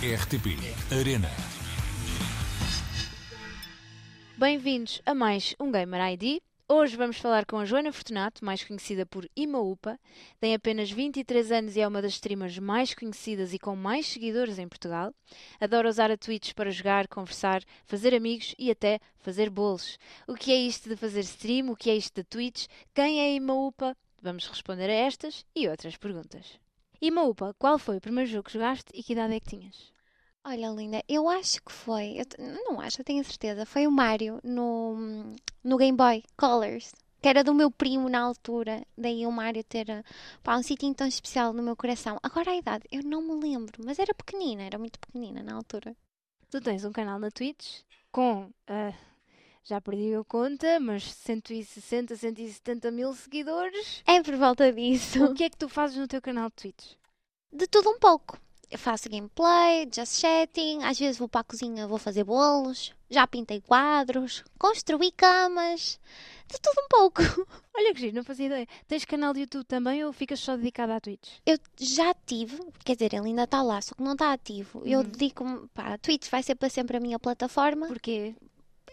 RTP Arena. Bem-vindos a mais um Gamer ID. Hoje vamos falar com a Joana Fortunato, mais conhecida por Imaupa. Tem apenas 23 anos e é uma das streamers mais conhecidas e com mais seguidores em Portugal. Adora usar a Twitch para jogar, conversar, fazer amigos e até fazer bolos. O que é isto de fazer stream? O que é isto da Twitch? Quem é Imaupa? Vamos responder a estas e outras perguntas. Imaupa, qual foi o primeiro jogo que jogaste e que idade é que tinhas? Olha, linda, eu acho que foi, não acho, eu tenho a certeza, foi o Mario no, no Game Boy Colors, que era do meu primo na altura, daí o Mario ter eh, pá, um sítio tão especial no meu coração. Agora a idade, eu não me lembro, mas era pequenina, era muito pequenina na altura. Tu tens um canal na Twitch com, ah, já perdi a conta, mas 160, 170 mil seguidores. É por volta disso. O que é que tu fazes no teu canal de Twitch? De tudo um pouco. Eu faço gameplay, just chatting, às vezes vou para a cozinha, vou fazer bolos, já pintei quadros, construí camas, de tudo um pouco. Olha que giro, não fazia ideia. Tens canal de YouTube também ou ficas só dedicada à Twitch? Eu já tive, quer dizer, ele ainda está lá, só que não está ativo. Eu Uhum. dedico-me, pá, a Twitch vai ser para sempre a minha plataforma. Porquê?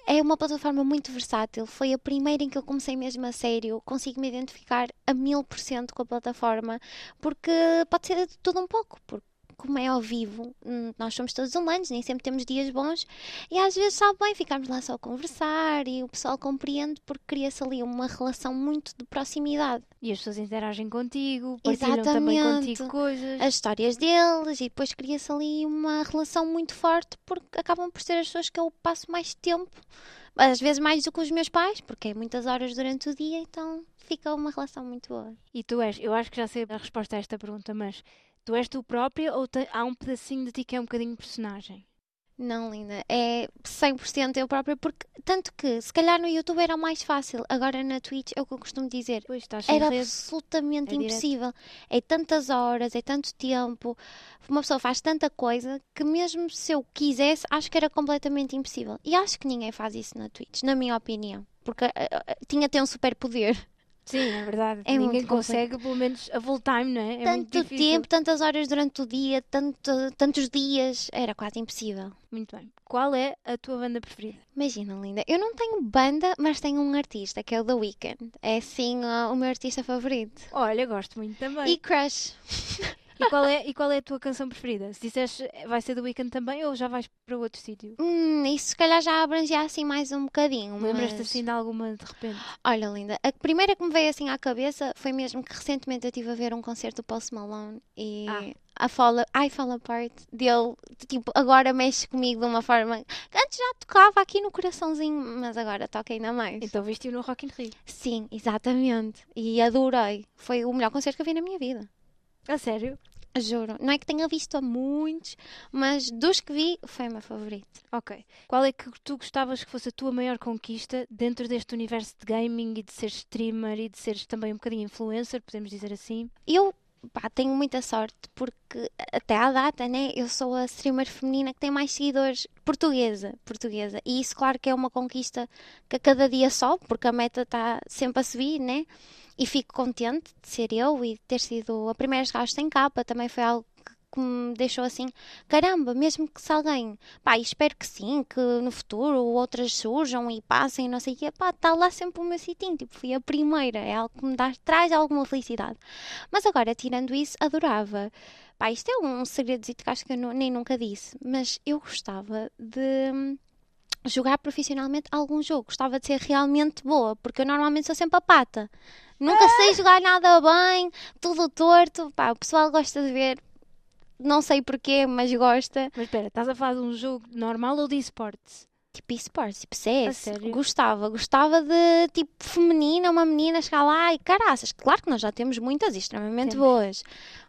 É uma plataforma muito versátil. Foi a primeira em que eu comecei mesmo a sério. Consigo me identificar a mil por cento com a plataforma, porque pode ser de tudo um pouco. Porque como é ao vivo, hum, nós somos todos humanos, nem sempre temos dias bons, e às vezes sabe bem, ficamos lá só a conversar e o pessoal compreende porque cria-se ali uma relação muito de proximidade. E as pessoas interagem contigo, partilham também contigo coisas. as histórias deles e depois cria-se ali uma relação muito forte porque acabam por ser as pessoas que eu passo mais tempo, às vezes mais do que os meus pais, porque é muitas horas durante o dia, então fica uma relação muito boa. E tu és, eu acho que já sei a resposta a esta pergunta, mas tu és tu própria ou te- há um pedacinho de ti que é um bocadinho personagem? Não, linda, é 100% eu própria, porque tanto que se calhar no YouTube era o mais fácil, agora na Twitch é o que eu costumo dizer. Pois Era rede. absolutamente É direto. impossível. É tantas horas, é tanto tempo. Uma pessoa faz tanta coisa que, mesmo se eu quisesse, acho que era completamente impossível. E acho que ninguém faz isso na Twitch, na minha opinião. Porque eh, eh, tinha até um superpoder. Sim, é verdade. É Ninguém consegue, pelo menos, a full time, não é? É tanto tempo, tantas horas durante o dia, tanto, tantos dias. Era quase impossível. Muito bem. Qual é a tua banda preferida? Imagina, linda. Eu não tenho banda, mas tenho um artista, que é o The Weeknd. É, sim, o meu artista favorito. Olha, gosto muito também. E E, qual, é, e qual é a tua canção preferida? Se disseste vai ser do Weekend também ou já vais para outro sítio? Hum, isso se calhar já abrangia assim mais um bocadinho. Lembras-te mas- assim de alguma de repente? Olha, linda, a primeira que me veio assim à cabeça foi mesmo que recentemente eu estive a ver um concerto do Post Malone e Ah. a Fall, I Fall Apart dele, tipo, agora mexe comigo de uma forma que antes já tocava aqui no coraçãozinho, mas agora toca ainda mais. Então viste-o no Rock in Rio. Sim, exatamente. E adorei. Foi o melhor concerto que eu vi na minha vida. A sério? Juro. Não é que tenha visto a muitos, mas dos que vi, foi o meu favorito. Ok. Qual é que tu gostavas que fosse a tua maior conquista dentro deste universo de gaming e de ser streamer e de seres também um bocadinho influencer, podemos dizer assim? Eu pá, tenho muita sorte porque até à data, né, eu sou a streamer feminina que tem mais seguidores portuguesa, portuguesa. E isso claro que é uma conquista que a cada dia sobe, porque a meta está sempre a subir, né? E fico contente de ser eu e de ter sido a primeira a jogar sem capa, também foi algo que- me deixou assim, caramba, mesmo que se alguém, pá, espero que sim, que no futuro outras surjam e passem, não sei o quê, pá, está lá sempre o meu sitinho, tipo, fui a primeira, é algo que me dá, traz alguma felicidade. Mas agora, tirando isso, adorava. Pá, isto é um segredozito que acho que eu nu- nem nunca disse, mas eu gostava de hum, jogar profissionalmente algum jogo. Gostava de ser realmente boa, porque eu normalmente sou sempre a pata. Nunca sei jogar nada bem, tudo torto. Pá, o pessoal gosta de ver, não sei porquê, mas gosta. Mas espera, estás a falar de um jogo normal ou de esportes? Tipo esportes, tipo CS. Gostava, gostava de tipo feminina, uma menina chegar lá e caraças. Claro que nós já temos muitas e extremamente boas,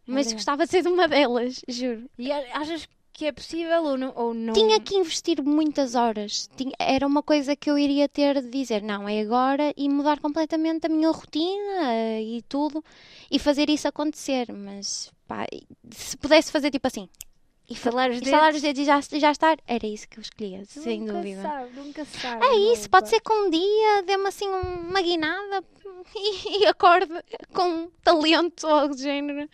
mas verdade. gostava de ser de uma delas, juro. E achas que é possível ou não? Ou não... Tinha que investir muitas horas. Tinha- era uma coisa que eu iria ter de dizer, não, é agora e mudar completamente a minha rotina eh, e tudo e fazer isso acontecer. Mas pá, se pudesse fazer tipo assim, e Estalar os dedos. dedos e já, já estar, era isso que eu escolhia, sem nunca dúvida. Sabe, nunca sabe. É isso, pode Opa. ser que um dia dê-me assim uma guinada e, e acorde com talento ou algo do género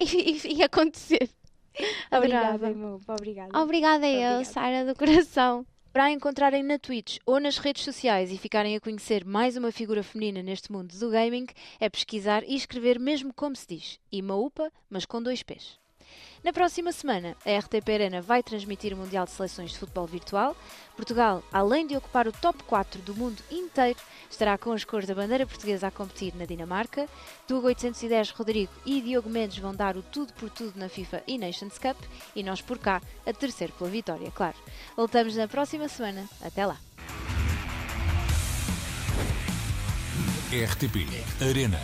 e, e, e acontecer. Obrigada, Adorava. Imaupa, obrigada. Obrigada eu, Obrigada. Sara do coração. Para a encontrarem na Twitch ou nas redes sociais e ficarem a conhecer mais uma figura feminina neste mundo do gaming, é pesquisar e escrever mesmo como se diz, Imaupa, mas com dois P's. Na próxima semana, a RTP Arena vai transmitir o Mundial de Seleções de Futebol Virtual. Portugal, além de ocupar o top 4 do mundo inteiro, estará com as cores da bandeira portuguesa a competir na Dinamarca. Tuga 810 Rodrigo e Diogo Mendes vão dar o tudo por tudo na FIFA e Nations Cup e nós por cá a terceiro pela vitória, claro. Voltamos na próxima semana. Até lá! RTP Arena.